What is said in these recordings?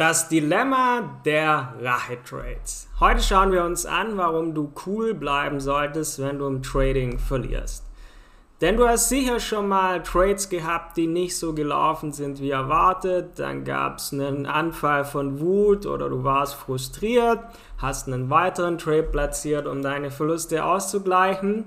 Das Dilemma der Rache-Trades. Heute schauen wir uns an, warum du cool bleiben solltest, wenn du im Trading verlierst. Denn du hast sicher schon mal Trades gehabt, die nicht so gelaufen sind wie erwartet. Dann gab es einen Anfall von Wut oder du warst frustriert, hast einen weiteren Trade platziert, um deine Verluste auszugleichen.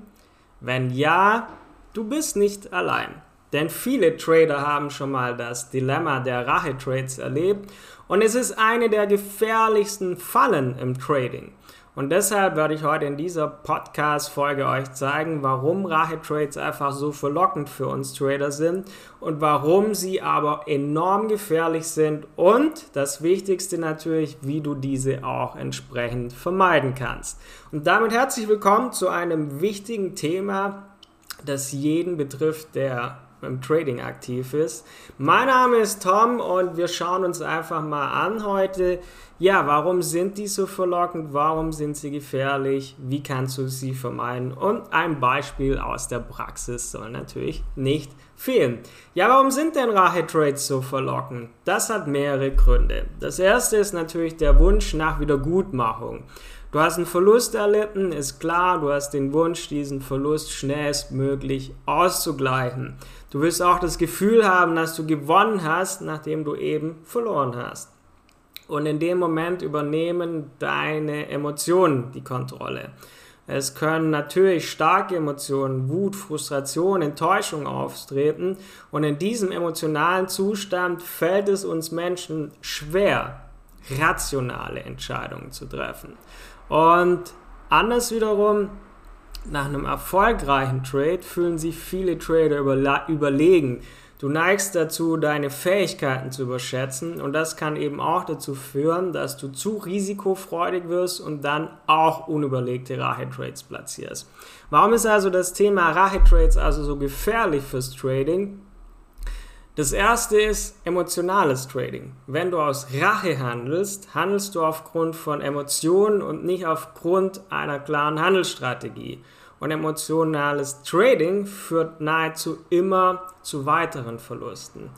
Wenn ja, du bist nicht allein. Denn viele Trader haben schon mal das Dilemma der Rache-Trades erlebt und es ist eine der gefährlichsten Fallen im Trading. Und deshalb werde ich heute in dieser Podcast-Folge euch zeigen, warum Rache-Trades einfach so verlockend für uns Trader sind und warum sie aber enorm gefährlich sind und das Wichtigste natürlich, wie du diese auch entsprechend vermeiden kannst. Und damit herzlich willkommen zu einem wichtigen Thema, das jeden betrifft, der im Trading aktiv ist. Mein Name ist Tom und wir schauen uns einfach mal an heute, ja, warum sind die so verlockend, warum sind sie gefährlich, wie kannst du sie vermeiden? Und ein Beispiel aus der Praxis soll natürlich nicht fehlen. Ja, warum sind denn Rache-Trades so verlockend? Das hat mehrere Gründe. Das erste ist natürlich der Wunsch nach Wiedergutmachung. Du hast einen Verlust erlitten, ist klar, du hast den Wunsch, diesen Verlust schnellstmöglich auszugleichen. Du wirst auch das Gefühl haben, dass du gewonnen hast, nachdem du eben verloren hast. Und in dem Moment übernehmen deine Emotionen die Kontrolle. Es können natürlich starke Emotionen, Wut, Frustration, Enttäuschung auftreten. Und in diesem emotionalen Zustand fällt es uns Menschen schwer, rationale Entscheidungen zu treffen. Und anders wiederum, nach einem erfolgreichen Trade fühlen sich viele Trader überlegen. Du neigst dazu, deine Fähigkeiten zu überschätzen und das kann eben auch dazu führen, dass du zu risikofreudig wirst und dann auch unüberlegte Rache-Trades platzierst. Warum ist also das Thema Rache-Trades also so gefährlich fürs Trading? Das erste ist emotionales Trading. Wenn du aus Rache handelst, handelst du aufgrund von Emotionen und nicht aufgrund einer klaren Handelsstrategie. Und emotionales Trading führt nahezu immer zu weiteren Verlusten.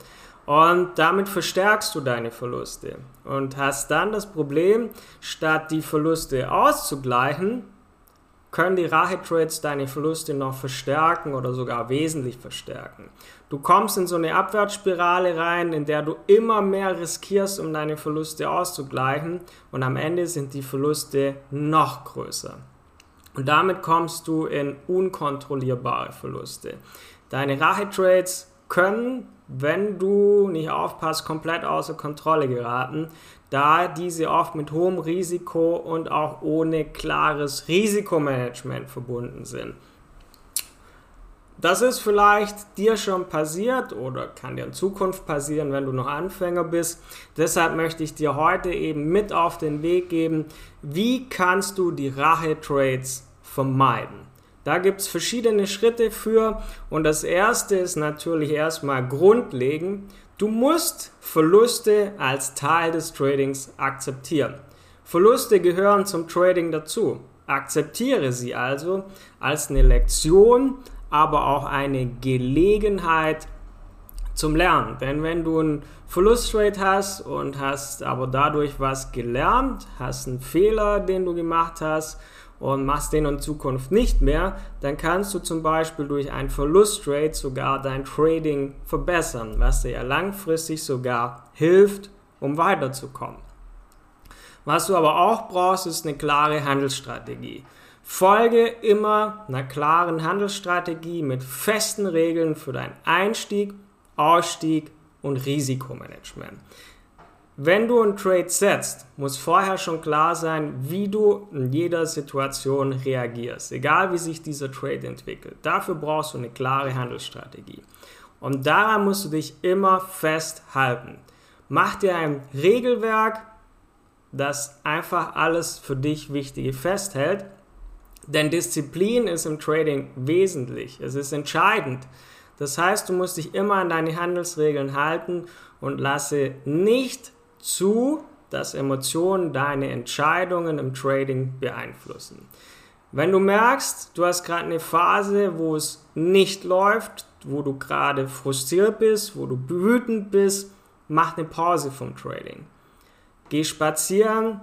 Und damit verstärkst du deine Verluste und hast dann das Problem, statt die Verluste auszugleichen, können die Rache-Trades deine Verluste noch verstärken oder sogar wesentlich verstärken. Du kommst in so eine Abwärtsspirale rein, in der du immer mehr riskierst, um deine Verluste auszugleichen und am Ende sind die Verluste noch größer. Und damit kommst du in unkontrollierbare Verluste. Deine Rache-Trades können, wenn du nicht aufpasst, komplett außer Kontrolle geraten, da diese oft mit hohem Risiko und auch ohne klares Risikomanagement verbunden sind. Das ist vielleicht dir schon passiert oder kann dir in Zukunft passieren, wenn du noch Anfänger bist. Deshalb möchte ich dir heute eben mit auf den Weg geben, wie kannst du die Rache-Trades vermeiden. Da gibt es verschiedene Schritte für und das erste ist natürlich erstmal grundlegend. Du musst Verluste als Teil des Tradings akzeptieren. Verluste gehören zum Trading dazu. Akzeptiere sie also als eine Lektion, aber auch eine Gelegenheit zum Lernen. Denn wenn du einen Verlustrate hast und hast aber dadurch was gelernt, hast einen Fehler, den du gemacht hast und machst den in Zukunft nicht mehr, dann kannst du zum Beispiel durch ein Verlustrate sogar dein Trading verbessern, was dir ja langfristig sogar hilft, um weiterzukommen. Was du aber auch brauchst, ist eine klare Handelsstrategie. Folge immer einer klaren Handelsstrategie mit festen Regeln für deinen Einstieg, Ausstieg und Risikomanagement. Wenn du einen Trade setzt, muss vorher schon klar sein, wie du in jeder Situation reagierst, egal wie sich dieser Trade entwickelt. Dafür brauchst du eine klare Handelsstrategie. Und daran musst du dich immer festhalten. Mach dir ein Regelwerk, das einfach alles für dich Wichtige festhält denn Disziplin ist im Trading wesentlich. Es ist entscheidend. Das heißt, du musst dich immer an deine Handelsregeln halten und lasse nicht zu, dass Emotionen deine Entscheidungen im Trading beeinflussen. Wenn du merkst, du hast gerade eine Phase, wo es nicht läuft, wo du gerade frustriert bist, wo du wütend bist, mach eine Pause vom Trading. Geh spazieren,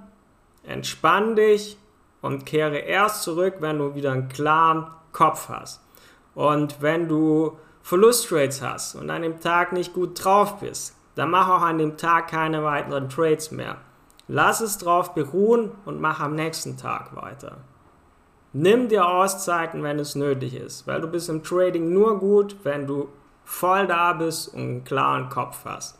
entspann dich und kehre erst zurück, wenn du wieder einen klaren Kopf hast. Und wenn du Verlustrates hast und an dem Tag nicht gut drauf bist, dann mach auch an dem Tag keine weiteren Trades mehr. Lass es drauf beruhen und mach am nächsten Tag weiter. Nimm dir Auszeiten, wenn es nötig ist, weil du bist im Trading nur gut, wenn du voll da bist und einen klaren Kopf hast.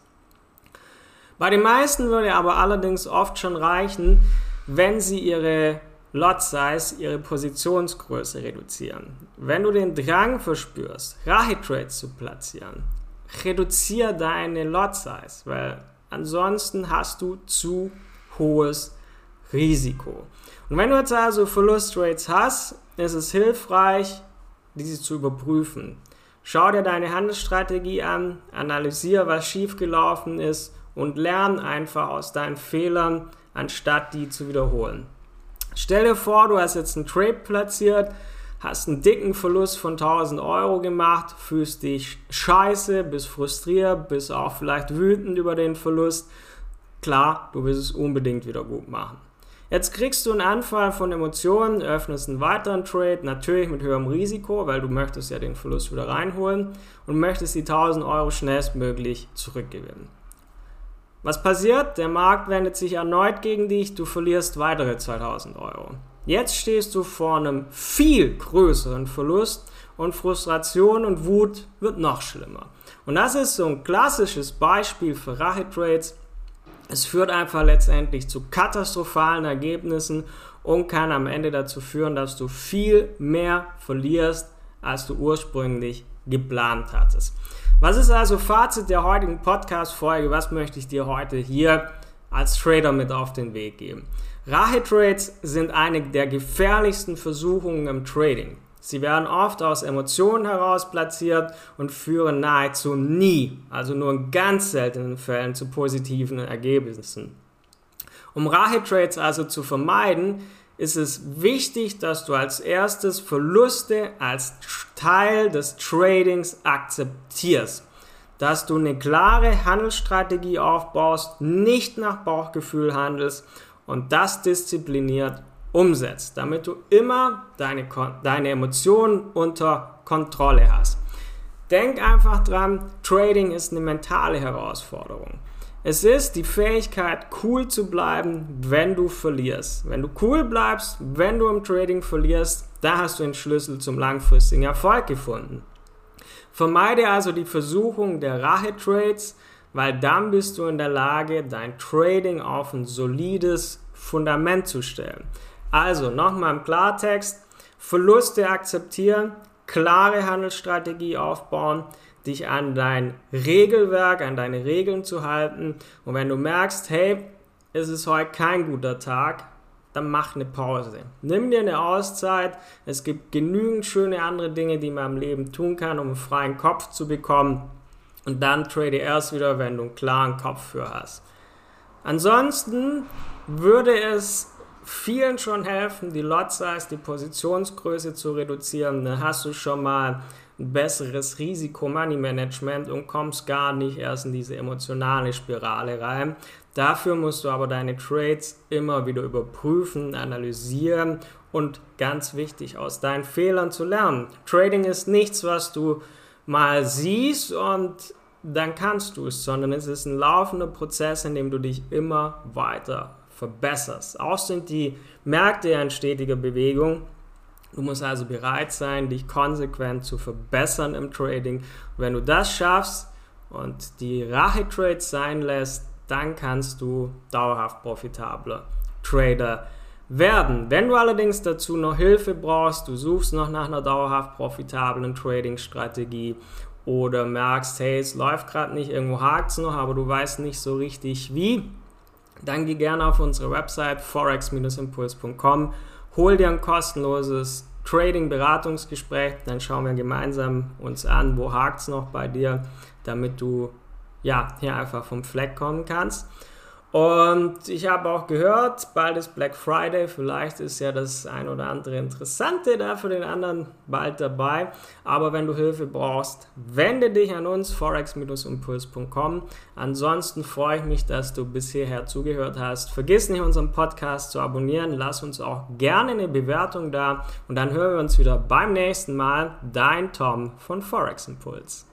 Bei den meisten würde aber allerdings oft schon reichen, wenn sie ihre Lot Size, ihre Positionsgröße reduzieren. Wenn du den Drang verspürst, Rache Trades zu platzieren, reduziere deine Lot Size, weil ansonsten hast du zu hohes Risiko. Und wenn du jetzt also Verlustrates hast, ist es hilfreich, diese zu überprüfen. Schau dir deine Handelsstrategie an, analysiere, was schiefgelaufen ist und lern einfach aus deinen Fehlern, anstatt die zu wiederholen. Stell dir vor, du hast jetzt einen Trade platziert, hast einen dicken Verlust von 1000 Euro gemacht, fühlst dich scheiße, bist frustriert, bist auch vielleicht wütend über den Verlust. Klar, du willst es unbedingt wieder gut machen. Jetzt kriegst du einen Anfall von Emotionen, öffnest einen weiteren Trade, natürlich mit höherem Risiko, weil du möchtest ja den Verlust wieder reinholen und möchtest die 1000 Euro schnellstmöglich zurückgewinnen. Was passiert? Der Markt wendet sich erneut gegen dich, du verlierst weitere 2000 Euro. Jetzt stehst du vor einem viel größeren Verlust und Frustration und Wut wird noch schlimmer. Und das ist so ein klassisches Beispiel für Rache-Trades. Es führt einfach letztendlich zu katastrophalen Ergebnissen und kann am Ende dazu führen, dass du viel mehr verlierst, als du ursprünglich geplant hattest. Was ist also Fazit der heutigen Podcast-Folge? Was möchte ich dir heute hier als Trader mit auf den Weg geben? Rache-Trades sind eine der gefährlichsten Versuchungen im Trading. Sie werden oft aus Emotionen heraus platziert und führen nahezu nie, also nur in ganz seltenen Fällen, zu positiven Ergebnissen. Um Rache-Trades also zu vermeiden, ist es wichtig, dass du als erstes Verluste als Teil des Tradings akzeptierst. Dass du eine klare Handelsstrategie aufbaust, nicht nach Bauchgefühl handelst und das diszipliniert umsetzt, damit du immer deine, deine Emotionen unter Kontrolle hast. Denk einfach dran, Trading ist eine mentale Herausforderung. Es ist die Fähigkeit, cool zu bleiben, wenn du verlierst. Wenn du cool bleibst, wenn du im Trading verlierst, da hast du den Schlüssel zum langfristigen Erfolg gefunden. Vermeide also die Versuchung der Rache-Trades, weil dann bist du in der Lage, dein Trading auf ein solides Fundament zu stellen. Also nochmal im Klartext, Verluste akzeptieren, klare Handelsstrategie aufbauen, dich an dein Regelwerk, an deine Regeln zu halten. Und wenn du merkst, hey, es ist heute kein guter Tag, dann mach eine Pause. Nimm dir eine Auszeit. Es gibt genügend schöne andere Dinge, die man im Leben tun kann, um einen freien Kopf zu bekommen. Und dann trade erst wieder, wenn du einen klaren Kopf für hast. Ansonsten würde es vielen schon helfen, die Lot Size, die Positionsgröße zu reduzieren. Dann hast du schon mal ein besseres Risiko-Money-Management und kommst gar nicht erst in diese emotionale Spirale rein. Dafür musst du aber deine Trades immer wieder überprüfen, analysieren und ganz wichtig, aus deinen Fehlern zu lernen. Trading ist nichts, was du mal siehst und dann kannst du es, sondern es ist ein laufender Prozess, in dem du dich immer weiter verbesserst. Auch sind die Märkte in stetiger Bewegung Du musst also bereit sein, dich konsequent zu verbessern im Trading. Wenn du das schaffst und die Rache-Trades sein lässt, dann kannst du dauerhaft profitabler Trader werden. Wenn du allerdings dazu noch Hilfe brauchst, du suchst noch nach einer dauerhaft profitablen Trading-Strategie oder merkst, hey, es läuft gerade nicht, irgendwo hakt es noch, aber du weißt nicht so richtig wie, dann geh gerne auf unsere Website forex-impuls.com hol dir ein kostenloses Trading-Beratungsgespräch, dann schauen wir gemeinsam uns an, wo hakt es noch bei dir, damit du ja hier einfach vom Fleck kommen kannst. Und ich habe auch gehört, bald ist Black Friday, vielleicht ist ja das ein oder andere Interessante da für den anderen bald dabei. Aber wenn du Hilfe brauchst, wende dich an uns, forex-impuls.com. Ansonsten freue ich mich, dass du bis hierher zugehört hast. Vergiss nicht, unseren Podcast zu abonnieren. Lass uns auch gerne eine Bewertung da. Und dann hören wir uns wieder beim nächsten Mal. Dein Tom von Forex Impuls.